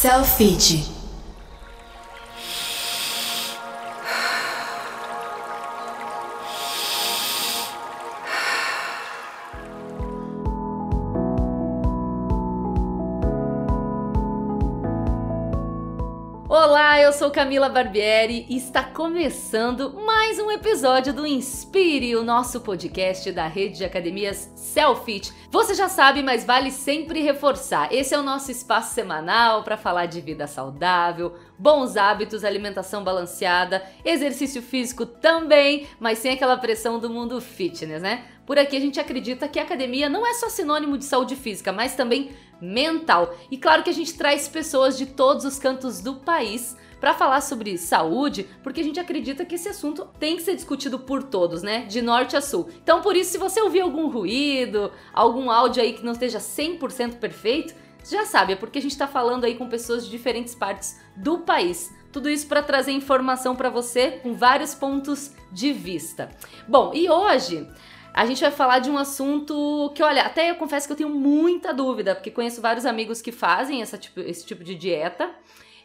Selfie. Sou Camila Barbieri e está começando mais um episódio do Inspire, o nosso podcast da rede de academias Selfit. Você já sabe, mas vale sempre reforçar. Esse é o nosso espaço semanal para falar de vida saudável, bons hábitos, alimentação balanceada, exercício físico também, mas sem aquela pressão do mundo fitness, né? Por aqui a gente acredita que academia não é só sinônimo de saúde física, mas também mental. E claro que a gente traz pessoas de todos os cantos do país para falar sobre saúde, porque a gente acredita que esse assunto tem que ser discutido por todos, né? De norte a sul. Então, por isso, se você ouvir algum ruído, algum áudio aí que não esteja 100% perfeito, já sabe, é porque a gente está falando aí com pessoas de diferentes partes do país. Tudo isso para trazer informação para você com vários pontos de vista. Bom, e hoje a gente vai falar de um assunto que, olha, até eu confesso que eu tenho muita dúvida, porque conheço vários amigos que fazem tipo, esse tipo de dieta.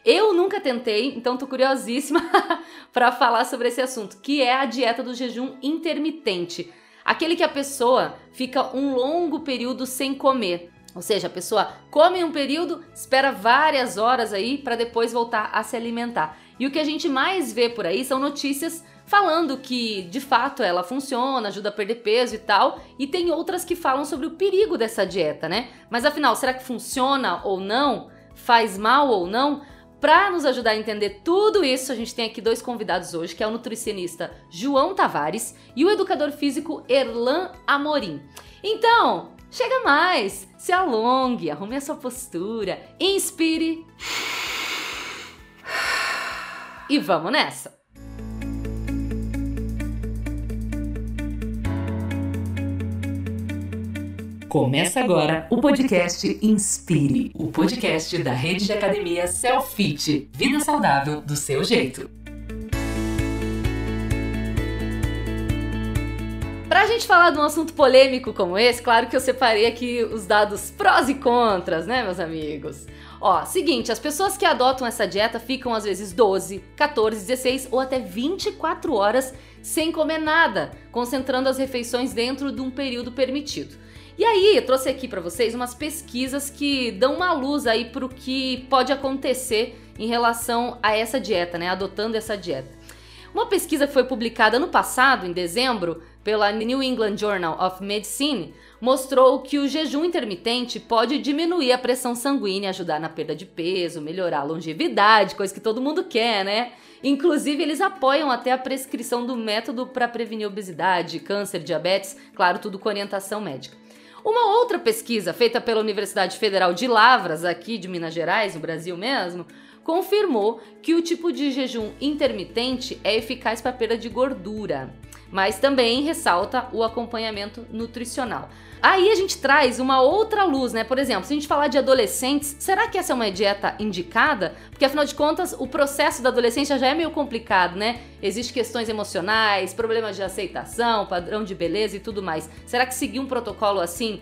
Eu nunca tentei, então tô curiosíssima para falar sobre esse assunto, que é a dieta do jejum intermitente. Aquele que a pessoa fica um longo período sem comer. Ou seja, a pessoa come um período, espera várias horas aí para depois voltar a se alimentar. E o que a gente mais vê por aí são notícias falando que de fato ela funciona, ajuda a perder peso e tal, e tem outras que falam sobre o perigo dessa dieta, né? Mas afinal, será que funciona ou não? Faz mal ou não? Para nos ajudar a entender tudo isso, a gente tem aqui dois convidados hoje, que é o nutricionista João Tavares e o educador físico Erlan Amorim. Então, chega mais, se alongue, arrume a sua postura, inspire e vamos nessa! Começa agora o podcast Inspire, o podcast da rede de academia Selfit. Vida saudável do seu jeito. Pra gente falar de um assunto polêmico como esse, claro que eu separei aqui os dados prós e contras, né, meus amigos? Ó, seguinte, as pessoas que adotam essa dieta ficam às vezes 12, 14, 16 ou até 24 horas sem comer nada, concentrando as refeições dentro de um período permitido. E aí, eu trouxe aqui para vocês umas pesquisas que dão uma luz aí pro que pode acontecer em relação a essa dieta, né? Adotando essa dieta. Uma pesquisa que foi publicada no passado, em dezembro, pela New England Journal of Medicine, mostrou que o jejum intermitente pode diminuir a pressão sanguínea, ajudar na perda de peso, melhorar a longevidade, coisa que todo mundo quer, né? Inclusive, eles apoiam até a prescrição do método para prevenir obesidade, câncer, diabetes, claro, tudo com orientação médica. Uma outra pesquisa feita pela Universidade Federal de Lavras, aqui de Minas Gerais, no Brasil mesmo, confirmou que o tipo de jejum intermitente é eficaz para perda de gordura, mas também ressalta o acompanhamento nutricional. Aí a gente traz uma outra luz, né? Por exemplo, se a gente falar de adolescentes, será que essa é uma dieta indicada? Porque afinal de contas, o processo da adolescência já é meio complicado, né? Existem questões emocionais, problemas de aceitação, padrão de beleza e tudo mais. Será que seguir um protocolo assim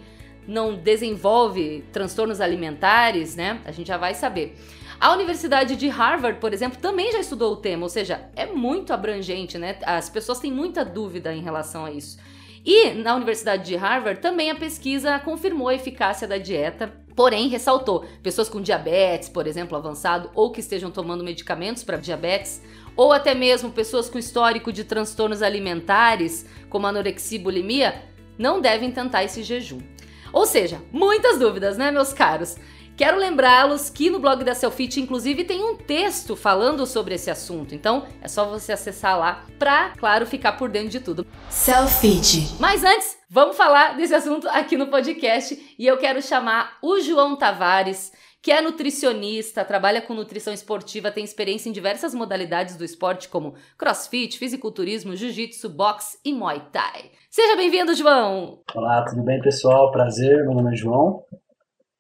não desenvolve transtornos alimentares, né? A gente já vai saber. A Universidade de Harvard, por exemplo, também já estudou o tema, ou seja, é muito abrangente, né? As pessoas têm muita dúvida em relação a isso. E na Universidade de Harvard também a pesquisa confirmou a eficácia da dieta, porém ressaltou pessoas com diabetes, por exemplo, avançado ou que estejam tomando medicamentos para diabetes, ou até mesmo pessoas com histórico de transtornos alimentares, como anorexia e bulimia, não devem tentar esse jejum. Ou seja, muitas dúvidas, né, meus caros? Quero lembrá-los que no blog da Selfit, inclusive, tem um texto falando sobre esse assunto. Então, é só você acessar lá para, claro, ficar por dentro de tudo. Selfit. Mas antes, vamos falar desse assunto aqui no podcast e eu quero chamar o João Tavares, que é nutricionista, trabalha com nutrição esportiva, tem experiência em diversas modalidades do esporte como crossfit, fisiculturismo, jiu-jitsu, boxe e muay thai. Seja bem-vindo, João! Olá, tudo bem, pessoal? Prazer, meu nome é João.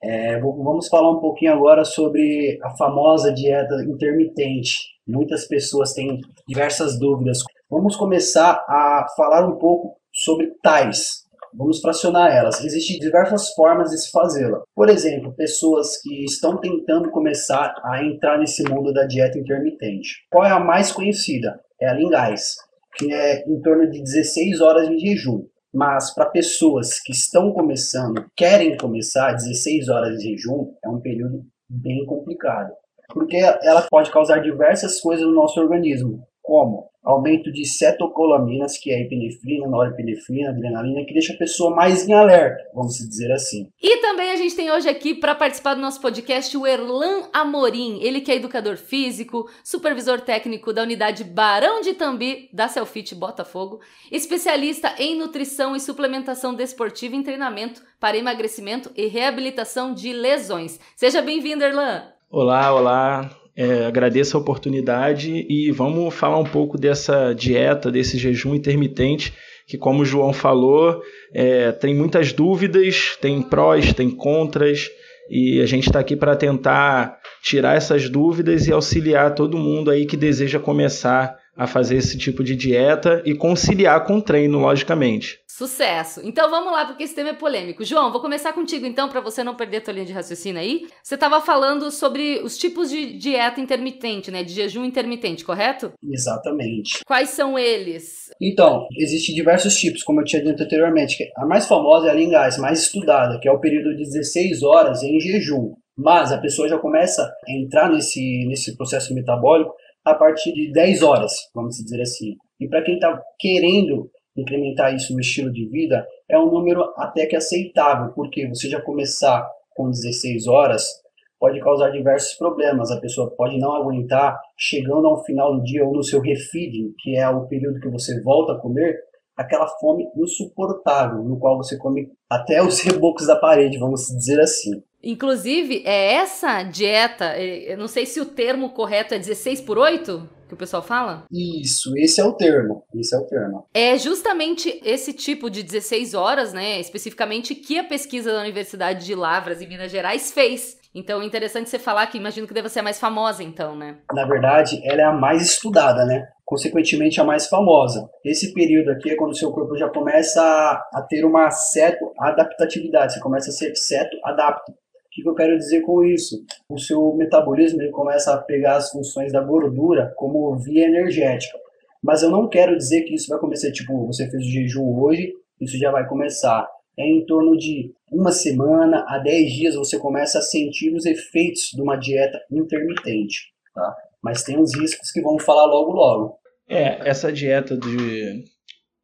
É, vamos falar um pouquinho agora sobre a famosa dieta intermitente. Muitas pessoas têm diversas dúvidas. Vamos começar a falar um pouco sobre tais. vamos fracionar elas. Existem diversas formas de se fazê-la. Por exemplo, pessoas que estão tentando começar a entrar nesse mundo da dieta intermitente. Qual é a mais conhecida? É a Lingais, que é em torno de 16 horas de jejum. Mas para pessoas que estão começando, querem começar, 16 horas de jejum é um período bem complicado. Porque ela pode causar diversas coisas no nosso organismo, como aumento de cetocolaminas, que é epinefrina, norepinefrina, adrenalina, que deixa a pessoa mais em alerta, vamos dizer assim. E também a gente tem hoje aqui para participar do nosso podcast o Erlan Amorim, ele que é educador físico, supervisor técnico da unidade Barão de Tambi da Selfit Botafogo, especialista em nutrição e suplementação desportiva em treinamento para emagrecimento e reabilitação de lesões. Seja bem-vindo, Erlan. Olá, olá. É, agradeço a oportunidade e vamos falar um pouco dessa dieta, desse jejum intermitente, que, como o João falou, é, tem muitas dúvidas, tem prós, tem contras, e a gente está aqui para tentar tirar essas dúvidas e auxiliar todo mundo aí que deseja começar a fazer esse tipo de dieta e conciliar com o treino, logicamente. Sucesso! Então vamos lá, porque esse tema é polêmico. João, vou começar contigo então, para você não perder a tua linha de raciocínio aí. Você estava falando sobre os tipos de dieta intermitente, né? De jejum intermitente, correto? Exatamente. Quais são eles? Então, existem diversos tipos, como eu tinha dito anteriormente. A mais famosa é a Lingais, mais estudada, que é o período de 16 horas em jejum. Mas a pessoa já começa a entrar nesse, nesse processo metabólico a partir de 10 horas, vamos dizer assim. E para quem está querendo incrementar isso no estilo de vida, é um número até que aceitável, porque você já começar com 16 horas pode causar diversos problemas. A pessoa pode não aguentar, chegando ao final do dia ou no seu refeeding, que é o período que você volta a comer, aquela fome insuportável, no qual você come até os rebocos da parede, vamos dizer assim. Inclusive, é essa dieta, é, eu não sei se o termo correto é 16 por 8? Que o pessoal fala? Isso, esse é o termo. Esse é o termo. É justamente esse tipo de 16 horas, né, especificamente que a pesquisa da Universidade de Lavras em Minas Gerais fez. Então, é interessante você falar que imagino que deva ser a mais famosa, então, né? Na verdade, ela é a mais estudada, né? Consequentemente, a mais famosa. Esse período aqui é quando o seu corpo já começa a ter uma ceto adaptatividade, você começa a ser ceto adapto. Que, que eu quero dizer com isso? O seu metabolismo ele começa a pegar as funções da gordura como via energética. Mas eu não quero dizer que isso vai começar, tipo, você fez o jejum hoje, isso já vai começar. É em torno de uma semana a 10 dias você começa a sentir os efeitos de uma dieta intermitente, tá? Mas tem uns riscos que vamos falar logo logo. É, essa dieta de,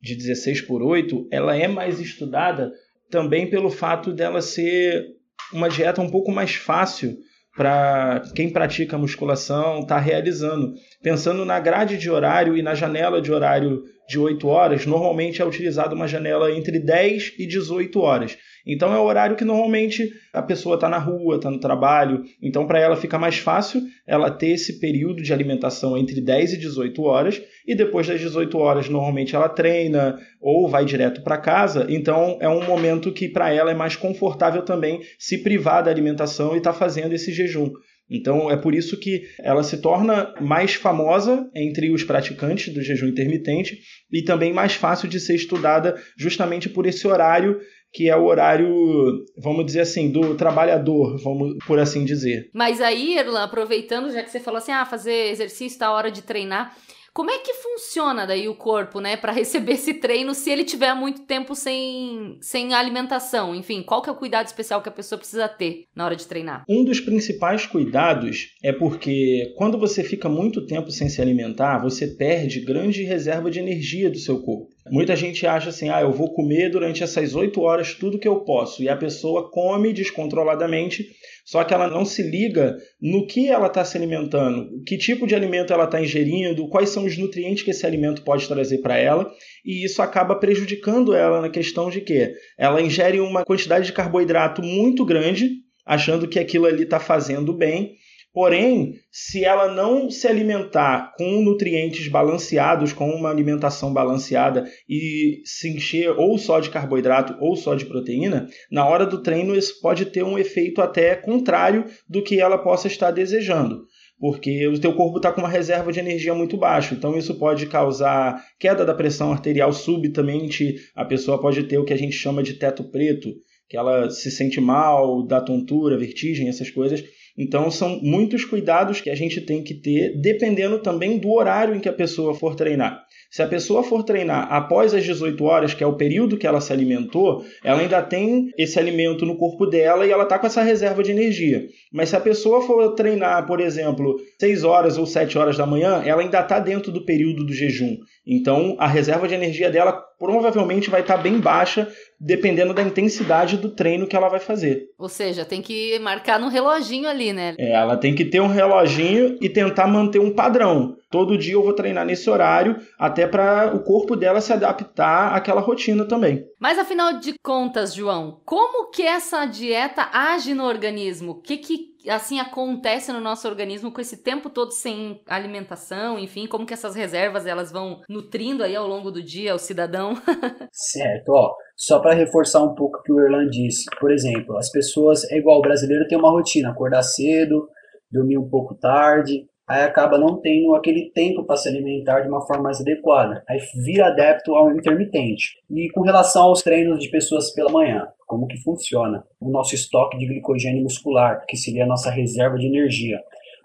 de 16 por 8, ela é mais estudada também pelo fato dela ser uma dieta um pouco mais fácil para quem pratica musculação estar tá realizando. Pensando na grade de horário e na janela de horário de 8 horas, normalmente é utilizada uma janela entre 10 e 18 horas. Então é o horário que normalmente a pessoa está na rua, está no trabalho. Então para ela fica mais fácil ela ter esse período de alimentação entre 10 e 18 horas e depois das 18 horas normalmente ela treina ou vai direto para casa. Então é um momento que para ela é mais confortável também se privar da alimentação e estar tá fazendo esse jejum. Então é por isso que ela se torna mais famosa entre os praticantes do jejum intermitente e também mais fácil de ser estudada justamente por esse horário que é o horário, vamos dizer assim, do trabalhador, vamos por assim dizer. Mas aí, Erlan, aproveitando, já que você falou assim, ah, fazer exercício, tá hora de treinar, como é que funciona daí o corpo, né, para receber esse treino se ele tiver muito tempo sem, sem alimentação? Enfim, qual que é o cuidado especial que a pessoa precisa ter na hora de treinar? Um dos principais cuidados é porque quando você fica muito tempo sem se alimentar, você perde grande reserva de energia do seu corpo. Muita gente acha assim, ah, eu vou comer durante essas 8 horas tudo que eu posso. E a pessoa come descontroladamente só que ela não se liga no que ela está se alimentando, que tipo de alimento ela está ingerindo, quais são os nutrientes que esse alimento pode trazer para ela, e isso acaba prejudicando ela na questão de que ela ingere uma quantidade de carboidrato muito grande, achando que aquilo ali está fazendo bem, Porém, se ela não se alimentar com nutrientes balanceados, com uma alimentação balanceada e se encher ou só de carboidrato ou só de proteína, na hora do treino isso pode ter um efeito até contrário do que ela possa estar desejando. porque o teu corpo está com uma reserva de energia muito baixa. Então isso pode causar queda da pressão arterial subitamente, a pessoa pode ter o que a gente chama de teto preto, que ela se sente mal, dá tontura, vertigem, essas coisas. Então são muitos cuidados que a gente tem que ter, dependendo também do horário em que a pessoa for treinar. Se a pessoa for treinar após as 18 horas, que é o período que ela se alimentou, ela ainda tem esse alimento no corpo dela e ela está com essa reserva de energia. Mas se a pessoa for treinar, por exemplo, 6 horas ou 7 horas da manhã, ela ainda está dentro do período do jejum. Então a reserva de energia dela provavelmente vai estar bem baixa, dependendo da intensidade do treino que ela vai fazer. Ou seja, tem que marcar no reloginho ali, né? É, ela tem que ter um reloginho e tentar manter um padrão. Todo dia eu vou treinar nesse horário, até para o corpo dela se adaptar àquela rotina também. Mas afinal de contas, João, como que essa dieta age no organismo? O que que assim acontece no nosso organismo com esse tempo todo sem alimentação, enfim, como que essas reservas elas vão nutrindo aí ao longo do dia o cidadão? certo, ó. Só para reforçar um pouco o que o Erlan disse, por exemplo, as pessoas, é igual o brasileiro tem uma rotina, acordar cedo, dormir um pouco tarde, aí acaba não tendo aquele tempo para se alimentar de uma forma mais adequada. Aí vira adepto ao intermitente. E com relação aos treinos de pessoas pela manhã, como que funciona? O nosso estoque de glicogênio muscular, que seria a nossa reserva de energia.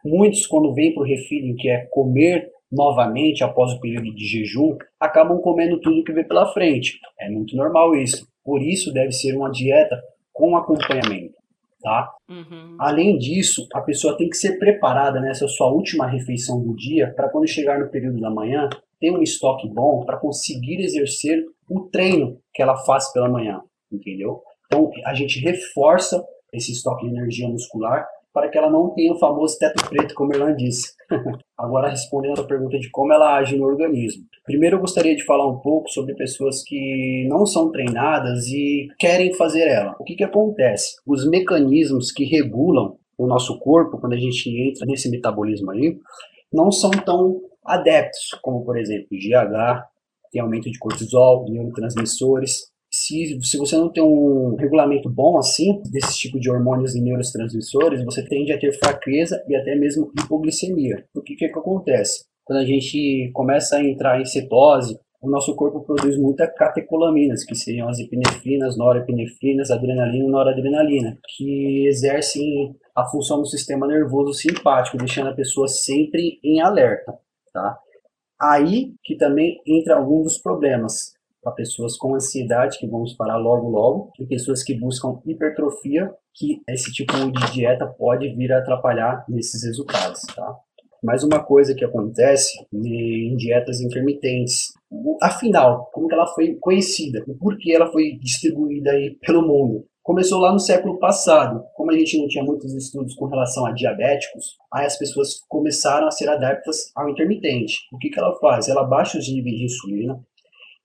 Muitos, quando vêm para o refilling, que é comer novamente após o período de jejum, acabam comendo tudo que vê pela frente. É muito normal isso. Por isso deve ser uma dieta com acompanhamento tá? Uhum. Além disso, a pessoa tem que ser preparada nessa sua última refeição do dia para quando chegar no período da manhã ter um estoque bom para conseguir exercer o treino que ela faz pela manhã, entendeu? Então a gente reforça esse estoque de energia muscular para que ela não tenha o famoso teto preto, como Erlan disse. Agora, respondendo a pergunta de como ela age no organismo. Primeiro, eu gostaria de falar um pouco sobre pessoas que não são treinadas e querem fazer ela. O que, que acontece? Os mecanismos que regulam o nosso corpo, quando a gente entra nesse metabolismo aí, não são tão adeptos, como, por exemplo, GH, tem aumento de cortisol, neurotransmissores, se, se você não tem um regulamento bom assim, desse tipo de hormônios e neurotransmissores, você tende a ter fraqueza e até mesmo hipoglicemia. O que, que, que acontece? Quando a gente começa a entrar em cetose, o nosso corpo produz muita catecolaminas, que seriam as epinefrinas, norepinefrinas, adrenalina e noradrenalina, que exercem a função do sistema nervoso simpático, deixando a pessoa sempre em alerta, tá? Aí que também entra algum dos problemas para pessoas com ansiedade, que vamos parar logo logo, e pessoas que buscam hipertrofia, que esse tipo de dieta pode vir a atrapalhar nesses resultados, tá? Mais uma coisa que acontece em dietas intermitentes. Afinal, como ela foi conhecida? Por que ela foi distribuída aí pelo mundo? Começou lá no século passado. Como a gente não tinha muitos estudos com relação a diabéticos, aí as pessoas começaram a ser adeptas ao intermitente. O que, que ela faz? Ela baixa os níveis de insulina,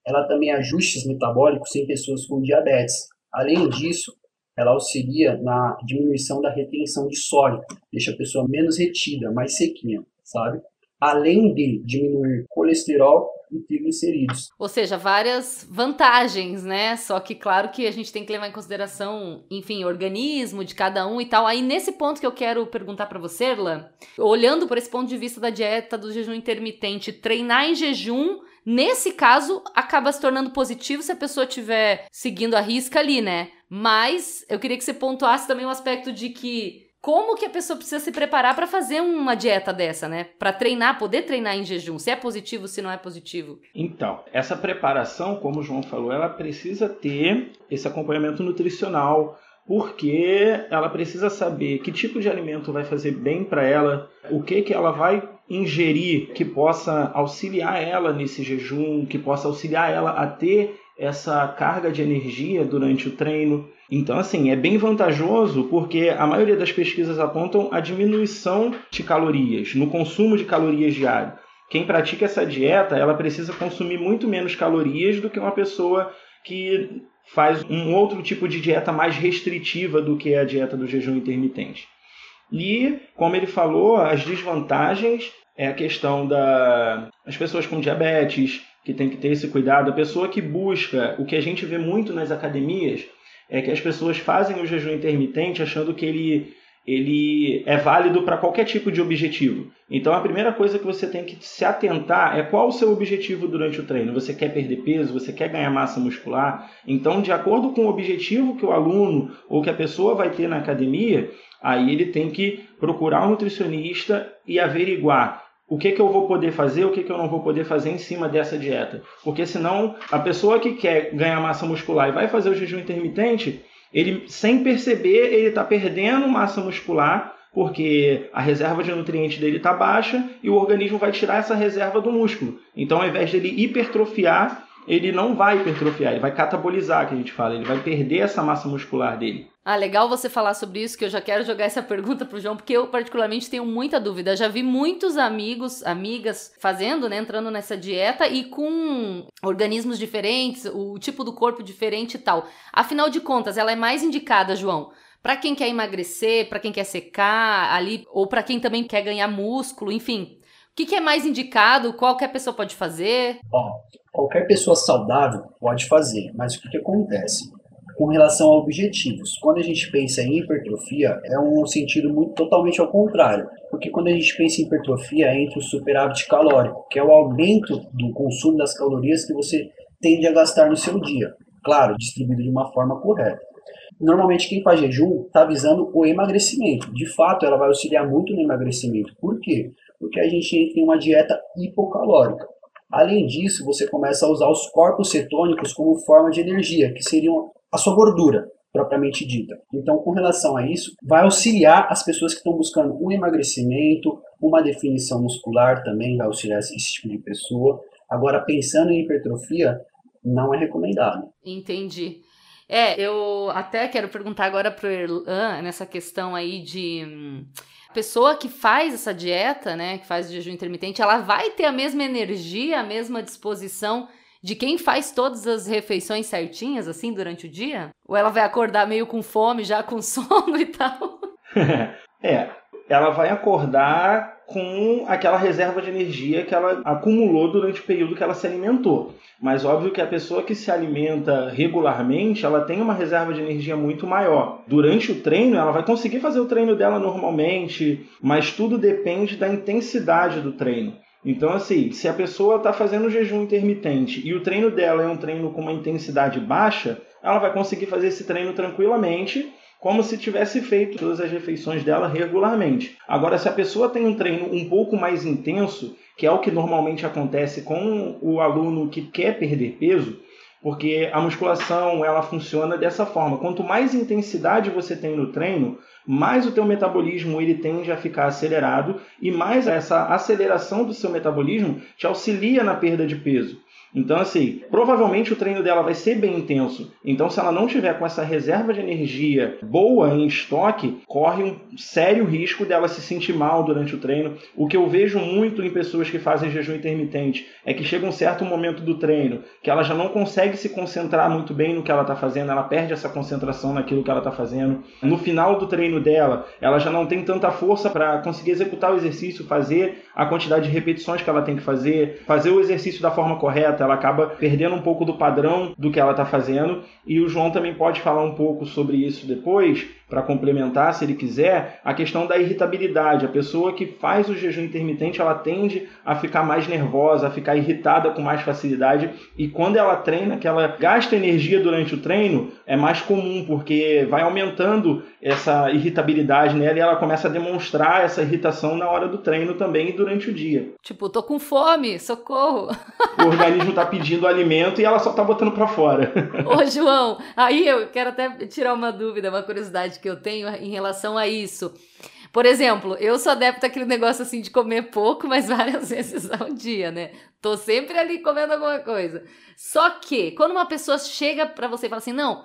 ela também ajustes metabólicos em pessoas com diabetes. Além disso, ela auxilia na diminuição da retenção de sódio, deixa a pessoa menos retida, mais sequinha, sabe? Além de diminuir colesterol e triglicerídeos. Ou seja, várias vantagens, né? Só que claro que a gente tem que levar em consideração, enfim, organismo de cada um e tal. Aí nesse ponto que eu quero perguntar para você, Erlan, olhando por esse ponto de vista da dieta do jejum intermitente, treinar em jejum Nesse caso, acaba se tornando positivo se a pessoa estiver seguindo a risca ali, né? Mas eu queria que você pontuasse também o aspecto de que como que a pessoa precisa se preparar para fazer uma dieta dessa, né? Para treinar, poder treinar em jejum, se é positivo, se não é positivo. Então, essa preparação, como o João falou, ela precisa ter esse acompanhamento nutricional, porque ela precisa saber que tipo de alimento vai fazer bem para ela, o que que ela vai ingerir que possa auxiliar ela nesse jejum, que possa auxiliar ela a ter essa carga de energia durante o treino. Então, assim, é bem vantajoso porque a maioria das pesquisas apontam a diminuição de calorias, no consumo de calorias diário. Quem pratica essa dieta, ela precisa consumir muito menos calorias do que uma pessoa que faz um outro tipo de dieta mais restritiva do que a dieta do jejum intermitente. E, como ele falou, as desvantagens é a questão das da... pessoas com diabetes, que tem que ter esse cuidado, a pessoa que busca, o que a gente vê muito nas academias, é que as pessoas fazem o jejum intermitente achando que ele, ele é válido para qualquer tipo de objetivo. Então a primeira coisa que você tem que se atentar é qual o seu objetivo durante o treino. Você quer perder peso, você quer ganhar massa muscular? Então, de acordo com o objetivo que o aluno ou que a pessoa vai ter na academia, aí ele tem que procurar um nutricionista e averiguar o que, que eu vou poder fazer, o que, que eu não vou poder fazer em cima dessa dieta. Porque senão a pessoa que quer ganhar massa muscular e vai fazer o jejum intermitente, ele sem perceber, ele está perdendo massa muscular porque a reserva de nutrientes dele está baixa e o organismo vai tirar essa reserva do músculo. Então, ao invés dele hipertrofiar, ele não vai hipertrofiar, ele vai catabolizar, que a gente fala, ele vai perder essa massa muscular dele. Ah, legal você falar sobre isso, que eu já quero jogar essa pergunta pro João, porque eu particularmente tenho muita dúvida. Já vi muitos amigos, amigas fazendo, né, entrando nessa dieta e com organismos diferentes, o tipo do corpo diferente e tal. Afinal de contas, ela é mais indicada, João, para quem quer emagrecer, para quem quer secar ali, ou para quem também quer ganhar músculo, enfim. O que, que é mais indicado? Qualquer pessoa pode fazer? Ó, qualquer pessoa saudável pode fazer, mas o que, que acontece? Com relação a objetivos. Quando a gente pensa em hipertrofia, é um sentido muito totalmente ao contrário, porque quando a gente pensa em hipertrofia, entra o superávit calórico, que é o aumento do consumo das calorias que você tende a gastar no seu dia. Claro, distribuído de uma forma correta. Normalmente quem faz jejum está visando o emagrecimento. De fato, ela vai auxiliar muito no emagrecimento. Por quê? Porque a gente entra em uma dieta hipocalórica. Além disso, você começa a usar os corpos cetônicos como forma de energia, que seriam a sua gordura propriamente dita. Então, com relação a isso, vai auxiliar as pessoas que estão buscando um emagrecimento, uma definição muscular também vai auxiliar esse tipo de pessoa. Agora, pensando em hipertrofia, não é recomendado. Entendi. É, eu até quero perguntar agora pro Erlan nessa questão aí de hum, pessoa que faz essa dieta, né, que faz o jejum intermitente, ela vai ter a mesma energia, a mesma disposição de quem faz todas as refeições certinhas, assim, durante o dia? Ou ela vai acordar meio com fome, já com sono e tal? é, ela vai acordar com aquela reserva de energia que ela acumulou durante o período que ela se alimentou. Mas óbvio que a pessoa que se alimenta regularmente, ela tem uma reserva de energia muito maior. Durante o treino, ela vai conseguir fazer o treino dela normalmente, mas tudo depende da intensidade do treino. Então, assim, se a pessoa está fazendo jejum intermitente e o treino dela é um treino com uma intensidade baixa, ela vai conseguir fazer esse treino tranquilamente, como se tivesse feito todas as refeições dela regularmente. Agora, se a pessoa tem um treino um pouco mais intenso, que é o que normalmente acontece com o aluno que quer perder peso, porque a musculação ela funciona dessa forma. Quanto mais intensidade você tem no treino, mais o teu metabolismo ele tende a ficar acelerado e mais essa aceleração do seu metabolismo te auxilia na perda de peso. Então, assim, provavelmente o treino dela vai ser bem intenso. Então, se ela não tiver com essa reserva de energia boa em estoque, corre um sério risco dela se sentir mal durante o treino. O que eu vejo muito em pessoas que fazem jejum intermitente é que chega um certo momento do treino que ela já não consegue se concentrar muito bem no que ela está fazendo, ela perde essa concentração naquilo que ela está fazendo. No final do treino dela, ela já não tem tanta força para conseguir executar o exercício, fazer a quantidade de repetições que ela tem que fazer, fazer o exercício da forma correta. Ela acaba perdendo um pouco do padrão do que ela está fazendo. E o João também pode falar um pouco sobre isso depois, para complementar, se ele quiser, a questão da irritabilidade. A pessoa que faz o jejum intermitente, ela tende a ficar mais nervosa, a ficar irritada com mais facilidade. E quando ela treina, que ela gasta energia durante o treino, é mais comum, porque vai aumentando essa irritabilidade nela e ela começa a demonstrar essa irritação na hora do treino também e durante o dia. Tipo, tô com fome, socorro. O organismo tá pedindo alimento e ela só tá botando para fora. Ô, João, aí eu quero até tirar uma dúvida, uma curiosidade que eu tenho em relação a isso. Por exemplo, eu sou adepto àquele negócio assim de comer pouco, mas várias vezes ao dia, né? Tô sempre ali comendo alguma coisa. Só que, quando uma pessoa chega para você e fala assim, não,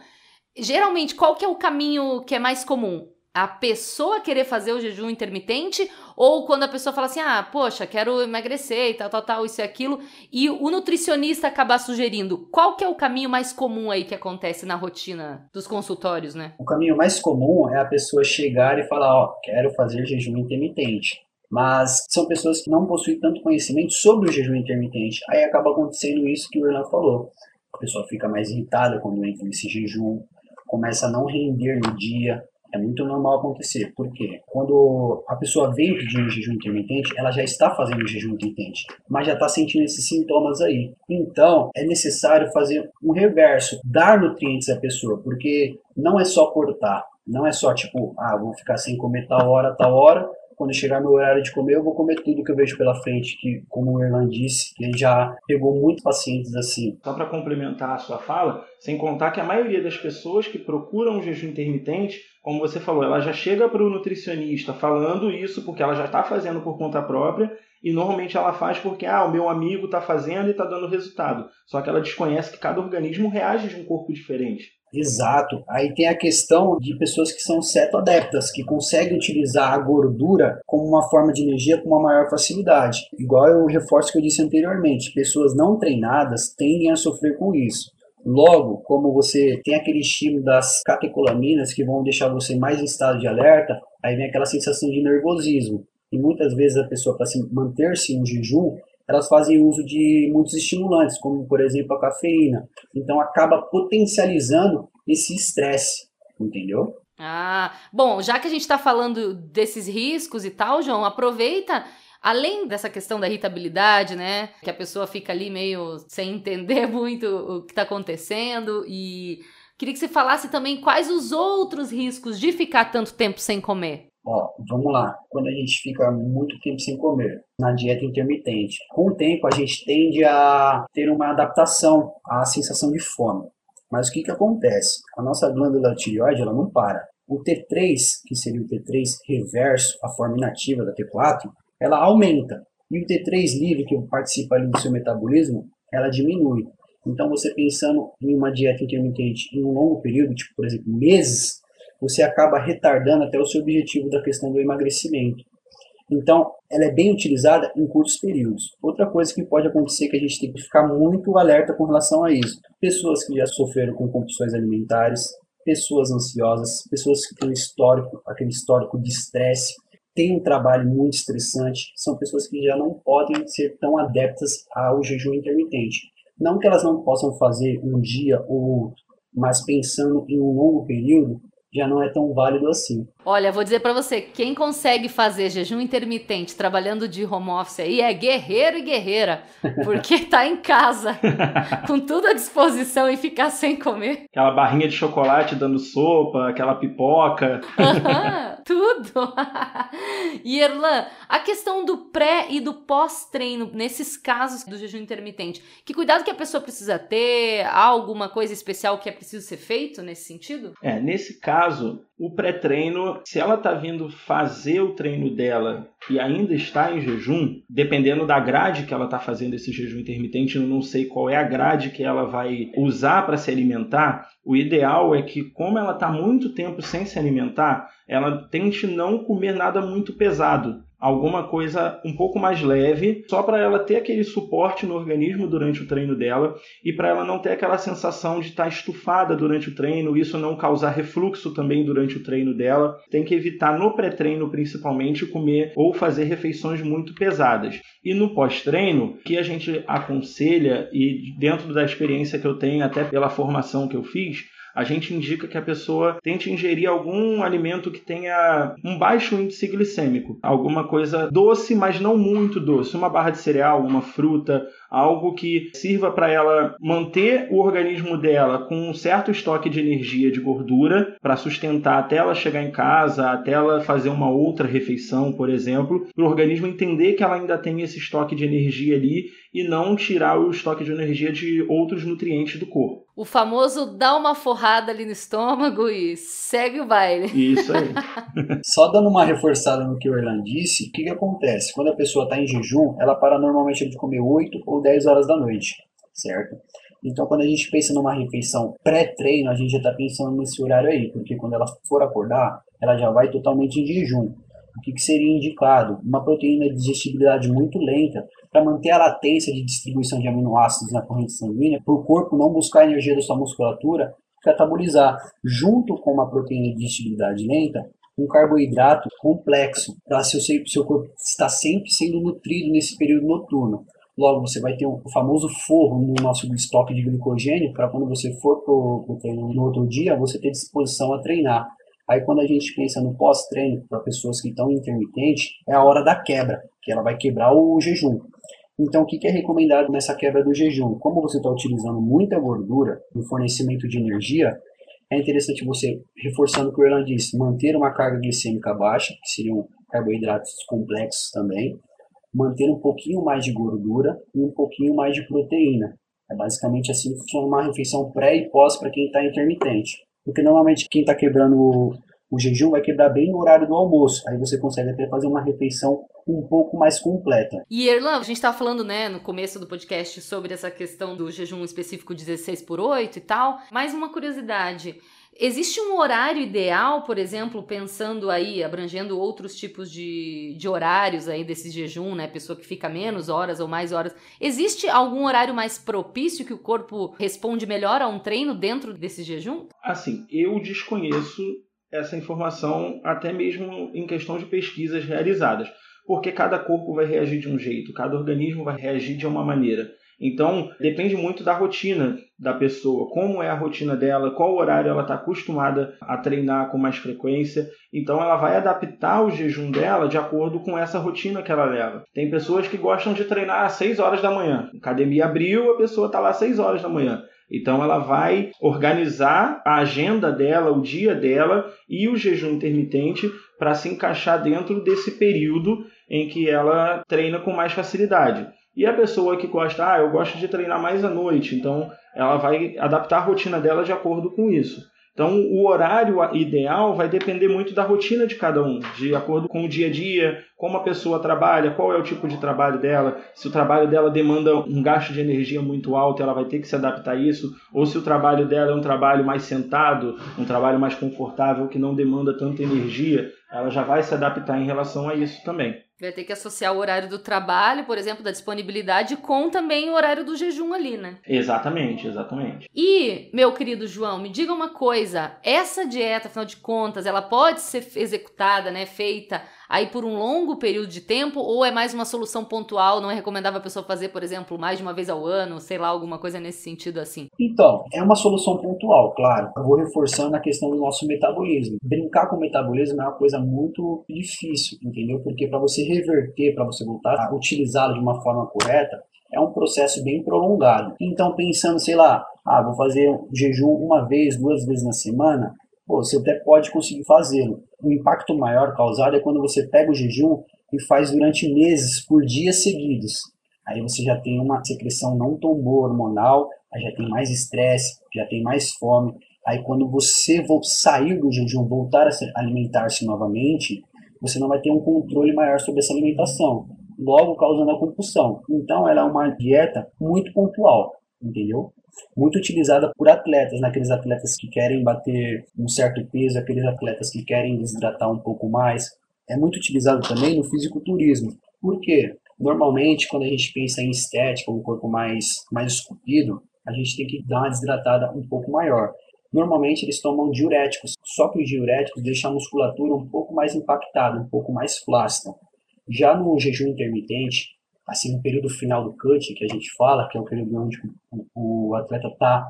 geralmente qual que é o caminho que é mais comum? A pessoa querer fazer o jejum intermitente ou quando a pessoa fala assim: "Ah, poxa, quero emagrecer e tal, tal, tal, isso e aquilo", e o nutricionista acabar sugerindo. Qual que é o caminho mais comum aí que acontece na rotina dos consultórios, né? O caminho mais comum é a pessoa chegar e falar: "Ó, quero fazer jejum intermitente". Mas são pessoas que não possuem tanto conhecimento sobre o jejum intermitente. Aí acaba acontecendo isso que o Irlan falou. A pessoa fica mais irritada quando entra nesse jejum, começa a não render no dia, É muito normal acontecer. Por quê? Quando a pessoa vem pedir um jejum intermitente, ela já está fazendo um jejum intermitente, mas já está sentindo esses sintomas aí. Então, é necessário fazer um reverso, dar nutrientes à pessoa, porque não é só cortar, não é só tipo, ah, vou ficar sem comer tal hora, tal hora, quando chegar meu horário de comer, eu vou comer tudo que eu vejo pela frente, que, como o Erlan disse, ele já pegou muitos pacientes assim. Só para complementar a sua fala, sem contar que a maioria das pessoas que procuram um jejum intermitente, como você falou, ela já chega para o nutricionista falando isso porque ela já está fazendo por conta própria e normalmente ela faz porque ah, o meu amigo está fazendo e está dando resultado. Só que ela desconhece que cada organismo reage de um corpo diferente. Exato. Aí tem a questão de pessoas que são cetoadeptas, que conseguem utilizar a gordura como uma forma de energia com uma maior facilidade. Igual eu reforço que eu disse anteriormente, pessoas não treinadas tendem a sofrer com isso. Logo, como você tem aquele estímulo das catecolaminas que vão deixar você mais em estado de alerta, aí vem aquela sensação de nervosismo. E muitas vezes a pessoa, para manter-se em jejum, elas fazem uso de muitos estimulantes, como por exemplo a cafeína. Então acaba potencializando esse estresse, entendeu? Ah, bom, já que a gente está falando desses riscos e tal, João, aproveita além dessa questão da irritabilidade, né? Que a pessoa fica ali meio sem entender muito o que está acontecendo e queria que você falasse também quais os outros riscos de ficar tanto tempo sem comer. Ó, vamos lá. Quando a gente fica muito tempo sem comer, na dieta intermitente, com o tempo a gente tende a ter uma adaptação à sensação de fome. Mas o que, que acontece? A nossa glândula tireoide ela não para. O T3, que seria o T3 reverso, a forma inativa da T4, ela aumenta. E o T3 livre, que participa ali do seu metabolismo, ela diminui. Então, você pensando em uma dieta intermitente em um longo período, tipo, por exemplo, meses, você acaba retardando até o seu objetivo da questão do emagrecimento. Então, ela é bem utilizada em curtos períodos. Outra coisa que pode acontecer que a gente tem que ficar muito alerta com relação a isso. Pessoas que já sofreram com compulsões alimentares, pessoas ansiosas, pessoas que têm histórico, aquele histórico de estresse, têm um trabalho muito estressante, são pessoas que já não podem ser tão adeptas ao jejum intermitente. Não que elas não possam fazer um dia ou outro, mas pensando em um longo período, já não é tão válido assim. Olha, vou dizer para você, quem consegue fazer jejum intermitente trabalhando de home office aí é guerreiro e guerreira, porque tá em casa, com tudo à disposição e ficar sem comer. Aquela barrinha de chocolate dando sopa, aquela pipoca. tudo. e Erlan, a questão do pré e do pós-treino nesses casos do jejum intermitente, que cuidado que a pessoa precisa ter? Há alguma coisa especial que é preciso ser feito nesse sentido? É, nesse caso, o pré-treino, se ela está vindo fazer o treino dela e ainda está em jejum, dependendo da grade que ela está fazendo esse jejum intermitente, eu não sei qual é a grade que ela vai usar para se alimentar. O ideal é que, como ela está muito tempo sem se alimentar, ela tente não comer nada muito pesado alguma coisa um pouco mais leve, só para ela ter aquele suporte no organismo durante o treino dela e para ela não ter aquela sensação de estar tá estufada durante o treino, isso não causar refluxo também durante o treino dela. Tem que evitar no pré-treino principalmente comer ou fazer refeições muito pesadas. E no pós-treino, que a gente aconselha e dentro da experiência que eu tenho até pela formação que eu fiz, a gente indica que a pessoa tente ingerir algum alimento que tenha um baixo índice glicêmico, alguma coisa doce, mas não muito doce, uma barra de cereal, uma fruta, algo que sirva para ela manter o organismo dela com um certo estoque de energia de gordura para sustentar até ela chegar em casa, até ela fazer uma outra refeição, por exemplo, para o organismo entender que ela ainda tem esse estoque de energia ali e não tirar o estoque de energia de outros nutrientes do corpo. O famoso dá uma forrada ali no estômago e segue o baile. Isso aí. Só dando uma reforçada no que o Erlan disse, o que, que acontece? Quando a pessoa está em jejum, ela para normalmente de comer 8 ou 10 horas da noite, certo? Então, quando a gente pensa numa refeição pré-treino, a gente já está pensando nesse horário aí, porque quando ela for acordar, ela já vai totalmente em jejum. O que, que seria indicado? Uma proteína de digestibilidade muito lenta para manter a latência de distribuição de aminoácidos na corrente sanguínea, para o corpo não buscar a energia da sua musculatura catabolizar, junto com uma proteína de digestibilidade lenta, um carboidrato complexo, para seu, seu corpo está sempre sendo nutrido nesse período noturno. Logo, você vai ter o famoso forro no nosso estoque de glicogênio para quando você for para o treino no outro dia, você ter disposição a treinar. Aí quando a gente pensa no pós-treino, para pessoas que estão intermitente, é a hora da quebra, que ela vai quebrar o jejum. Então, o que é recomendado nessa quebra do jejum? Como você está utilizando muita gordura no fornecimento de energia, é interessante você, reforçando o que o Erlan disse, manter uma carga glicêmica baixa, que seriam carboidratos complexos também, manter um pouquinho mais de gordura e um pouquinho mais de proteína. É basicamente assim que funciona uma refeição pré e pós para quem está intermitente. Porque normalmente quem está quebrando o, o, jejum vai quebrar bem no horário do almoço. Aí você consegue até fazer uma refeição um pouco mais completa. E Erlan, a gente estava falando, né, no começo do podcast sobre essa questão do jejum específico 16 por 8 e tal. Mais uma curiosidade. Existe um horário ideal, por exemplo, pensando aí, abrangendo outros tipos de, de horários aí desse jejum, né? Pessoa que fica menos horas ou mais horas. Existe algum horário mais propício que o corpo responde melhor a um treino dentro desse jejum? Assim, eu desconheço essa informação até mesmo em questão de pesquisas realizadas, porque cada corpo vai reagir de um jeito, cada organismo vai reagir de uma maneira. Então, depende muito da rotina da pessoa, como é a rotina dela, qual horário ela está acostumada a treinar com mais frequência. Então, ela vai adaptar o jejum dela de acordo com essa rotina que ela leva. Tem pessoas que gostam de treinar às 6 horas da manhã. A academia abriu, a pessoa está lá às 6 horas da manhã. Então ela vai organizar a agenda dela, o dia dela e o jejum intermitente para se encaixar dentro desse período em que ela treina com mais facilidade. E a pessoa que gosta, ah, eu gosto de treinar mais à noite, então ela vai adaptar a rotina dela de acordo com isso. Então, o horário ideal vai depender muito da rotina de cada um, de acordo com o dia a dia, como a pessoa trabalha, qual é o tipo de trabalho dela, se o trabalho dela demanda um gasto de energia muito alto, ela vai ter que se adaptar a isso, ou se o trabalho dela é um trabalho mais sentado, um trabalho mais confortável, que não demanda tanta energia, ela já vai se adaptar em relação a isso também. Vai ter que associar o horário do trabalho, por exemplo, da disponibilidade, com também o horário do jejum ali, né? Exatamente, exatamente. E, meu querido João, me diga uma coisa: essa dieta, afinal de contas, ela pode ser executada, né? Feita aí por um longo período de tempo, ou é mais uma solução pontual? Não é recomendável a pessoa fazer, por exemplo, mais de uma vez ao ano, sei lá, alguma coisa nesse sentido assim? Então, é uma solução pontual, claro. Eu vou reforçando a questão do nosso metabolismo. Brincar com o metabolismo é uma coisa muito difícil, entendeu? Porque para você reverter, para você voltar a utilizá-lo de uma forma correta, é um processo bem prolongado. Então, pensando, sei lá, ah, vou fazer jejum uma vez, duas vezes na semana, pô, você até pode conseguir fazê-lo. O impacto maior causado é quando você pega o jejum e faz durante meses, por dias seguidos. Aí você já tem uma secreção não tão boa hormonal, aí já tem mais estresse, já tem mais fome. Aí quando você sair do jejum, voltar a alimentar-se novamente, você não vai ter um controle maior sobre essa alimentação, logo causando a compulsão. Então ela é uma dieta muito pontual, entendeu? muito utilizada por atletas, naqueles atletas que querem bater um certo peso, aqueles atletas que querem desidratar um pouco mais. É muito utilizado também no fisiculturismo. Por quê? Normalmente, quando a gente pensa em estética, um corpo mais, mais esculpido, a gente tem que dar uma desidratada um pouco maior. Normalmente eles tomam diuréticos, só que os diuréticos deixam a musculatura um pouco mais impactada, um pouco mais flácida. Já no jejum intermitente, assim, no período final do cut, que a gente fala, que é o período onde o, atleta está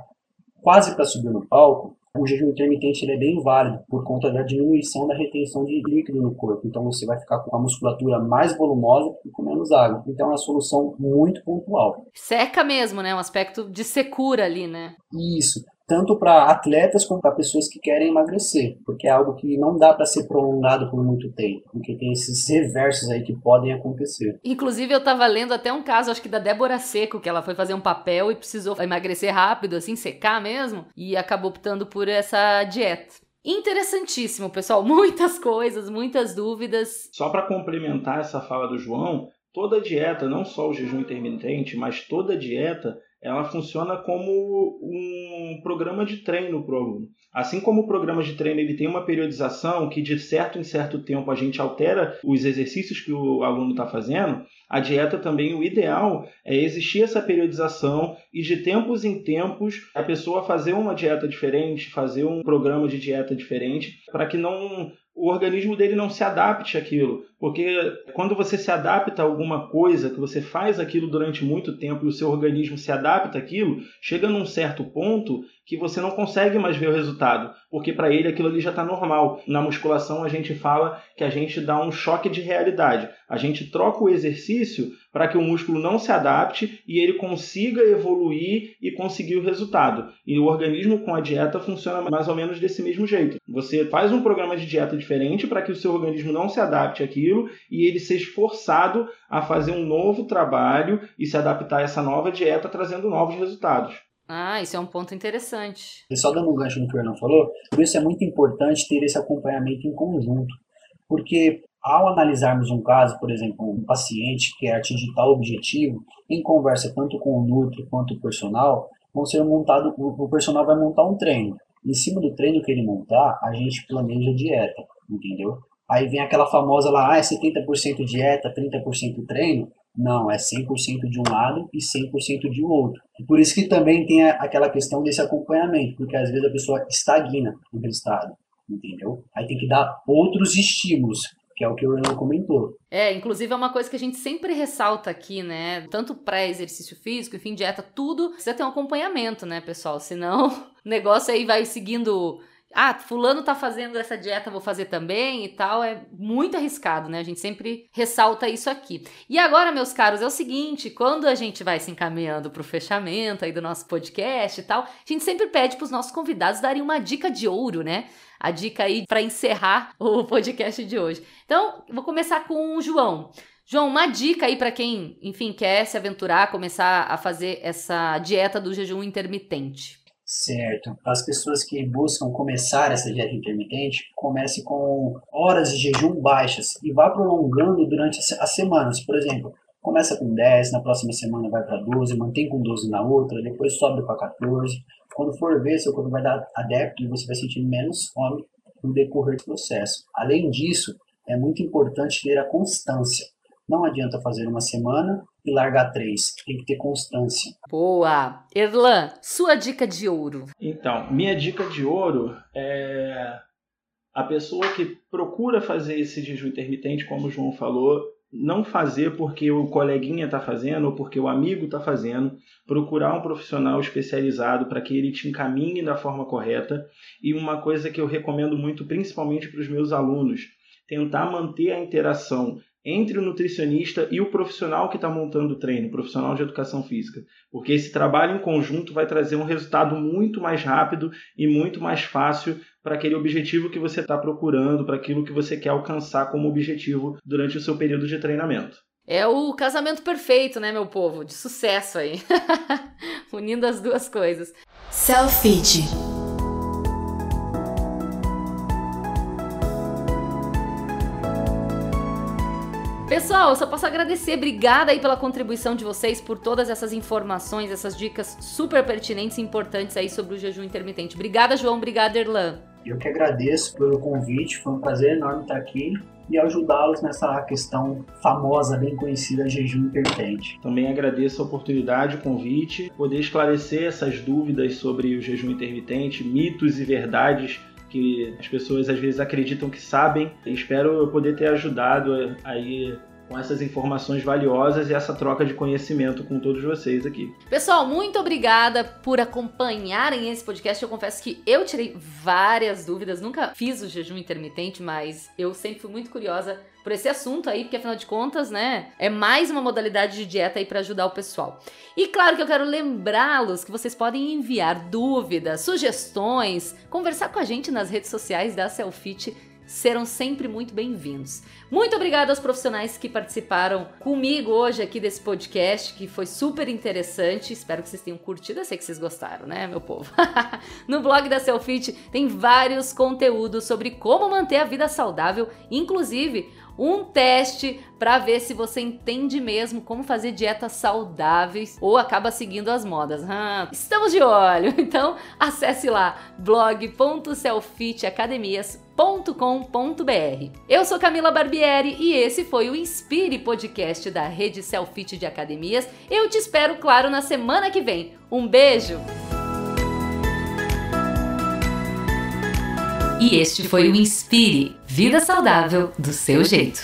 quase para subir no palco, o jejum intermitente ele é bem válido por conta da diminuição da retenção de líquido no corpo. Então você vai ficar com a musculatura mais volumosa e com menos água. Então é uma solução muito pontual. Seca mesmo, né? Um aspecto de secura ali, né? Isso tanto para atletas como para pessoas que querem emagrecer, porque é algo que não dá para ser prolongado por muito tempo, porque tem esses reversos aí que podem acontecer. Inclusive eu estava lendo até um caso, acho que da Débora Seco, que ela foi fazer um papel e precisou emagrecer rápido, assim, secar mesmo, e acabou optando por essa dieta. Interessantíssimo, pessoal. Muitas coisas, muitas dúvidas. Só para complementar essa fala do João, toda dieta, não só o jejum intermitente, mas toda dieta ela funciona como um programa de treino para o aluno. Assim como o programa de treino ele tem uma periodização que de certo em certo tempo a gente altera os exercícios que o aluno está fazendo, a dieta também, o ideal é existir essa periodização e de tempos em tempos a pessoa fazer uma dieta diferente, fazer um programa de dieta diferente, para que não o organismo dele não se adapte àquilo. Porque quando você se adapta a alguma coisa, que você faz aquilo durante muito tempo e o seu organismo se adapta àquilo, chega num certo ponto que você não consegue mais ver o resultado, porque para ele aquilo ali já está normal. Na musculação a gente fala que a gente dá um choque de realidade. A gente troca o exercício para que o músculo não se adapte e ele consiga evoluir e conseguir o resultado. E o organismo com a dieta funciona mais ou menos desse mesmo jeito. Você faz um programa de dieta diferente para que o seu organismo não se adapte àquilo e ele seja forçado a fazer um novo trabalho e se adaptar a essa nova dieta trazendo novos resultados. Ah, isso é um ponto interessante. E só dando um gancho no que o Hernan falou, por isso é muito importante ter esse acompanhamento em conjunto. Porque ao analisarmos um caso, por exemplo, um paciente que quer atingir tal objetivo, em conversa tanto com o Nutri quanto o personal, vão ser montado, o personal vai montar um treino. Em cima do treino que ele montar, a gente planeja a dieta, entendeu? Aí vem aquela famosa lá, ah, é 70% dieta, 30% treino. Não, é 100% de um lado e 100% de outro. E por isso que também tem aquela questão desse acompanhamento, porque às vezes a pessoa estagna no estado, entendeu? Aí tem que dar outros estímulos, que é o que o Renan comentou. É, inclusive é uma coisa que a gente sempre ressalta aqui, né? Tanto para exercício físico, enfim, dieta, tudo precisa ter um acompanhamento, né, pessoal? Senão o negócio aí vai seguindo ah, fulano tá fazendo essa dieta, vou fazer também e tal, é muito arriscado, né? A gente sempre ressalta isso aqui. E agora, meus caros, é o seguinte, quando a gente vai se encaminhando pro fechamento aí do nosso podcast e tal, a gente sempre pede pros nossos convidados darem uma dica de ouro, né? A dica aí para encerrar o podcast de hoje. Então, vou começar com o João. João, uma dica aí para quem, enfim, quer se aventurar, começar a fazer essa dieta do jejum intermitente. Certo. As pessoas que buscam começar essa dieta intermitente, comece com horas de jejum baixas e vá prolongando durante as semanas. Por exemplo, começa com 10, na próxima semana vai para 12, mantém com 12 na outra, depois sobe para 14. Quando for ver, seu corpo vai dar adepto e você vai sentir menos fome no decorrer do processo. Além disso, é muito importante ter a constância. Não adianta fazer uma semana e largar três. Tem que ter constância. Boa! Erlan, sua dica de ouro. Então, minha dica de ouro é a pessoa que procura fazer esse jejum intermitente, como o João falou, não fazer porque o coleguinha está fazendo ou porque o amigo está fazendo, procurar um profissional especializado para que ele te encaminhe da forma correta. E uma coisa que eu recomendo muito, principalmente para os meus alunos, tentar manter a interação entre o nutricionista e o profissional que está montando o treino, o profissional de educação física. Porque esse trabalho em conjunto vai trazer um resultado muito mais rápido e muito mais fácil para aquele objetivo que você está procurando, para aquilo que você quer alcançar como objetivo durante o seu período de treinamento. É o casamento perfeito, né, meu povo? De sucesso aí. Unindo as duas coisas. Selfie. Pessoal, eu só posso agradecer. Obrigada aí pela contribuição de vocês, por todas essas informações, essas dicas super pertinentes e importantes aí sobre o jejum intermitente. Obrigada, João. Obrigada, Erlan. Eu que agradeço pelo convite. Foi um prazer enorme estar aqui e ajudá-los nessa questão famosa, bem conhecida, jejum intermitente. Também agradeço a oportunidade, o convite, poder esclarecer essas dúvidas sobre o jejum intermitente, mitos e verdades que as pessoas às vezes acreditam que sabem. Espero poder ter ajudado aí com essas informações valiosas e essa troca de conhecimento com todos vocês aqui. Pessoal, muito obrigada por acompanharem esse podcast. Eu confesso que eu tirei várias dúvidas, nunca fiz o jejum intermitente, mas eu sempre fui muito curiosa por esse assunto aí, porque afinal de contas, né, é mais uma modalidade de dieta aí para ajudar o pessoal. E claro que eu quero lembrá-los que vocês podem enviar dúvidas, sugestões, conversar com a gente nas redes sociais da Selfit serão sempre muito bem-vindos. Muito obrigada aos profissionais que participaram comigo hoje aqui desse podcast, que foi super interessante. Espero que vocês tenham curtido. Eu sei que vocês gostaram, né, meu povo? no blog da Selfit tem vários conteúdos sobre como manter a vida saudável, inclusive um teste para ver se você entende mesmo como fazer dietas saudáveis ou acaba seguindo as modas. Ah, estamos de olho! Então acesse lá blog.selfitacademias.com.br. Eu sou Camila Barbieri e esse foi o Inspire Podcast da Rede Selfit de Academias. Eu te espero, claro, na semana que vem. Um beijo! E este foi o Inspire Vida saudável do seu jeito.